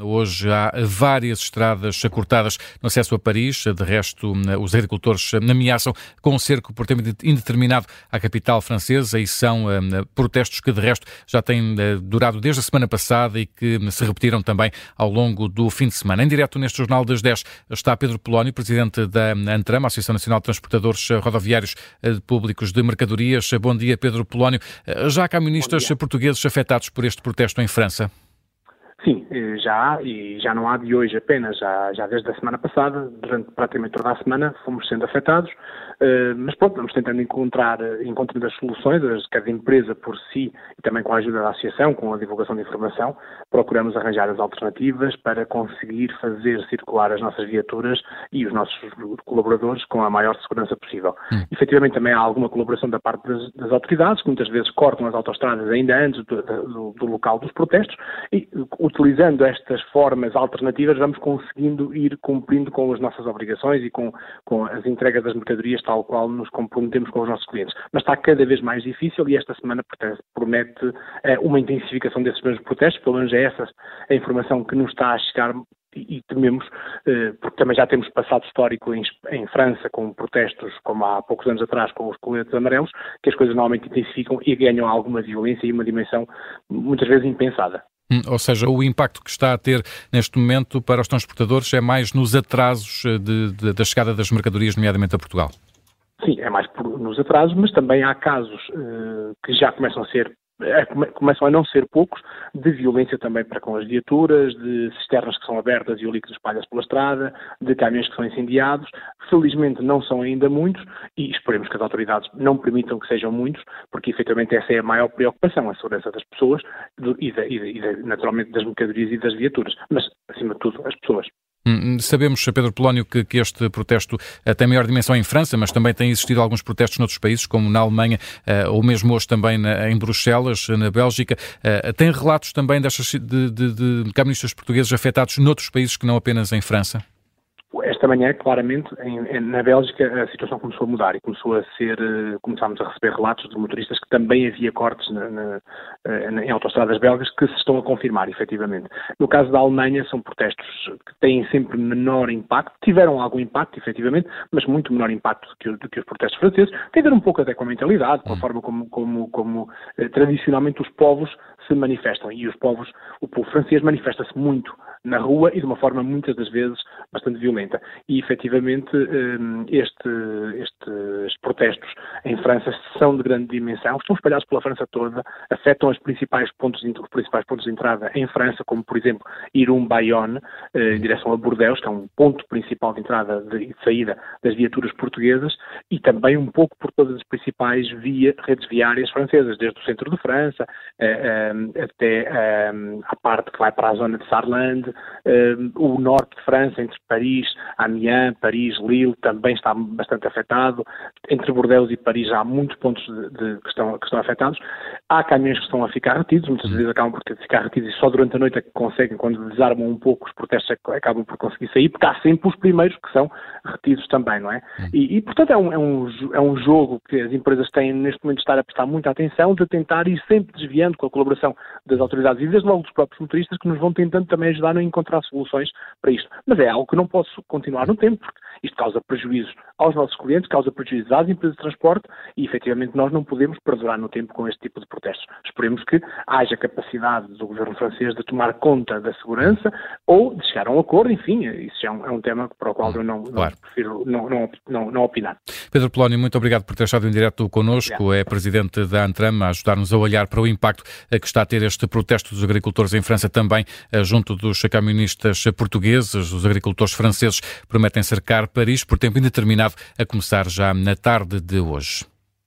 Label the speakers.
Speaker 1: Hoje há várias estradas cortadas no acesso a Paris. De resto, os agricultores ameaçam com um cerco por tempo indeterminado à capital francesa e são eh, protestos que, de resto, já têm eh, durado desde a semana passada e que se repetiram também ao longo do fim de semana. Em direto neste Jornal das 10 está Pedro Polónio, presidente da ANTRAM, Associação Nacional de Transportadores Rodoviários eh, Públicos de Mercadorias. Bom dia, Pedro Polónio. Já há camionistas portugueses afetados por este protesto em França?
Speaker 2: Sim, eh, já, e já não há de hoje apenas, já, já desde a semana passada, durante praticamente toda a semana, fomos sendo afetados, uh, mas pronto, vamos tentando encontrar, encontrando as soluções, cada empresa por si, e também com a ajuda da associação, com a divulgação de informação, procuramos arranjar as alternativas para conseguir fazer circular as nossas viaturas e os nossos colaboradores com a maior segurança possível. Hum. Efetivamente também há alguma colaboração da parte das, das, autoridades, que muitas vezes cortam as autostradas ainda antes do, do, do local dos protestos, e utilizando estas formas alternativas, vamos conseguindo ir cumprindo com as nossas obrigações e com, com as entregas das mercadorias tal qual nos comprometemos com os nossos clientes. Mas está cada vez mais difícil e esta semana promete eh, uma intensificação desses mesmos protestos, pelo menos é essa a informação que nos está a chegar e, tememos, eh, porque também já temos passado histórico em, em, França com protestos, como há poucos anos atrás com os coletes amarelos, que as coisas normalmente intensificam e ganham alguma violência e uma dimensão muitas vezes impensada.
Speaker 1: Hum, ou seja, o impacto que está a ter neste momento para os transportadores é mais nos atrasos eh, de, de, da chegada das mercadorias, nomeadamente a Portugal?
Speaker 2: Sim, é mais nos atrasos, mas também há casos uh, que já começam a ser é, começam a não ser poucos, de violência também para com as viaturas, de cisternas que são abertas e o líquido espalha-se pela estrada, de caminhões que são incendiados. Felizmente não são ainda muitos e esperemos que as autoridades não permitam que sejam muitos, porque efetivamente essa é a maior preocupação, a segurança das pessoas e, de, e, de, naturalmente das mercadorias e das viaturas, mas acima de tudo as pessoas.
Speaker 1: Hum, sabemos, Pedro Polónio, que, que, este protesto uh, tem maior dimensão em França, mas também tem existido alguns protestos noutros países, como na Alemanha uh, ou mesmo hoje também na, em Bruxelas, na Bélgica. Tem relatos também destas, de, de, de caministas portugueses afetados noutros países que não apenas em França?
Speaker 2: Esta manhã, claramente, em, na Bélgica, a situação começou a mudar e começou a ser, eh, começámos a receber relatos de motoristas que também havia cortes na, na, eh, em autostradas belgas que se estão a confirmar, efetivamente. No caso da Alemanha, são protestos que têm sempre menor impacto, tiveram algum impacto, efetivamente, mas muito menor impacto do que, do que os protestos franceses. Tem a ver um pouco até com a mentalidade, com a hum. forma como, como, como eh, tradicionalmente os povos se manifestam. E os povos, o povo francês manifesta-se muito na rua e de uma forma muitas das vezes bastante violenta. E efetivamente hum, este, estes protestos em França são de grande dimensão, estão espalhados pela França toda, afetam os principais pontos, os principais pontos de entrada em França, como por exemplo Irum-Bayonne, eh, em direção a Bordeaux, que é um ponto principal de entrada e de saída das viaturas portuguesas, e também um pouco por todas as principais via, redes viárias francesas, desde o centro de França eh, eh, até a parte que vai para a zona de Sarlande, Uh, o norte de França, entre Paris, Amiens, Paris, Lille, também está bastante afetado. Entre Bordeaux e Paris há muitos pontos de, de, que, estão, que estão afetados. Há caminhões que estão a ficar retidos, muitas vezes acabam por ficar retidos e só durante a noite é que conseguem, quando desarmam um pouco os protestos, é acabam por conseguir sair, porque há sempre os primeiros que são retidos também, não é? E, e portanto, é um, é, um, é um jogo que as empresas têm neste momento de estar a prestar muita atenção, de tentar ir sempre desviando com a colaboração das autoridades e desde logo dos próprios motoristas que nos vão tentando também ajudar a encontrar soluções para isto. Mas é algo que não posso continuar no tempo, porque isto causa prejuízos aos nossos clientes, causa prejuízos às empresas de transporte e, efetivamente, nós não podemos perdurar no tempo com este tipo de protestos. Esperemos que haja capacidade do governo francês de tomar conta da segurança ou de chegar a um acordo, enfim, isso já é um, é um tema para o qual eu não, claro. não prefiro não, não, não, não, opinar.
Speaker 1: Pedro Polónio, muito obrigado por ter estado em direto connosco. É presidente da Antram a ajudar-nos a olhar para o impacto que está a ter este protesto dos agricultores em França também eh, junto dos camionistas portugueses. Os agricultores franceses prometem cercar Paris por tempo indeterminado a começar já na tarde de hoje.